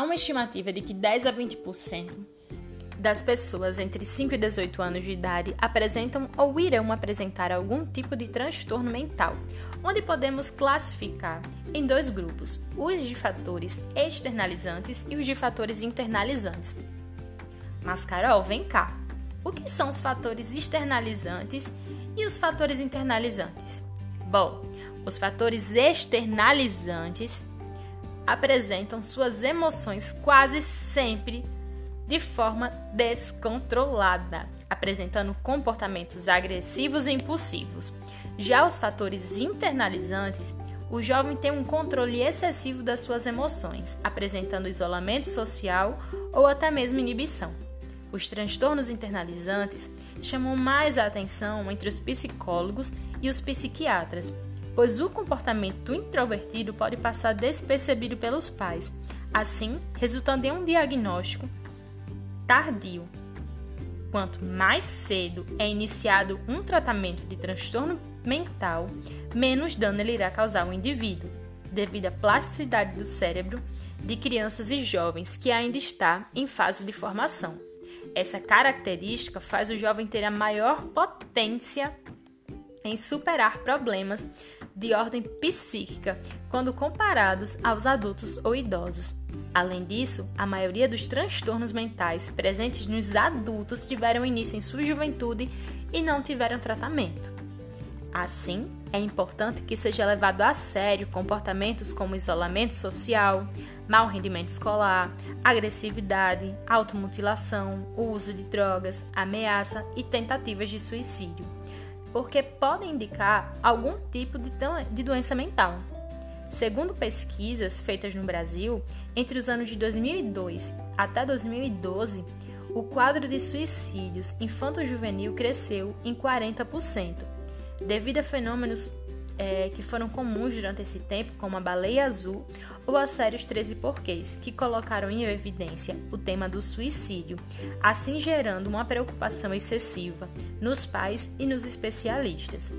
Há uma estimativa de que 10 a 20% das pessoas entre 5 e 18 anos de idade apresentam ou irão apresentar algum tipo de transtorno mental, onde podemos classificar em dois grupos: os de fatores externalizantes e os de fatores internalizantes. Mas, Carol, vem cá. O que são os fatores externalizantes e os fatores internalizantes? Bom, os fatores externalizantes apresentam suas emoções quase sempre de forma descontrolada, apresentando comportamentos agressivos e impulsivos. Já os fatores internalizantes, o jovem tem um controle excessivo das suas emoções, apresentando isolamento social ou até mesmo inibição. Os transtornos internalizantes chamam mais a atenção entre os psicólogos e os psiquiatras, pois o comportamento introvertido pode passar despercebido pelos pais, assim resultando em um diagnóstico tardio. Quanto mais cedo é iniciado um tratamento de transtorno mental, menos dano ele irá causar ao indivíduo, devido à plasticidade do cérebro de crianças e jovens que ainda está em fase de formação. Essa característica faz o jovem ter a maior potência em superar problemas de ordem psíquica quando comparados aos adultos ou idosos. Além disso, a maioria dos transtornos mentais presentes nos adultos tiveram início em sua juventude e não tiveram tratamento. Assim, é importante que seja levado a sério comportamentos como isolamento social, mau rendimento escolar, agressividade, automutilação, uso de drogas, ameaça e tentativas de suicídio, porque podem indicar algum tipo de, doença mental. Segundo pesquisas feitas no Brasil, entre os anos de 2002 até 2012, o quadro de suicídios infanto-juvenil cresceu em 40% devido a fenômenos é, que foram comuns durante esse tempo, como a baleia azul ou a série Os 13 Porquês, que colocaram em evidência o tema do suicídio, assim gerando uma preocupação excessiva nos pais e nos especialistas.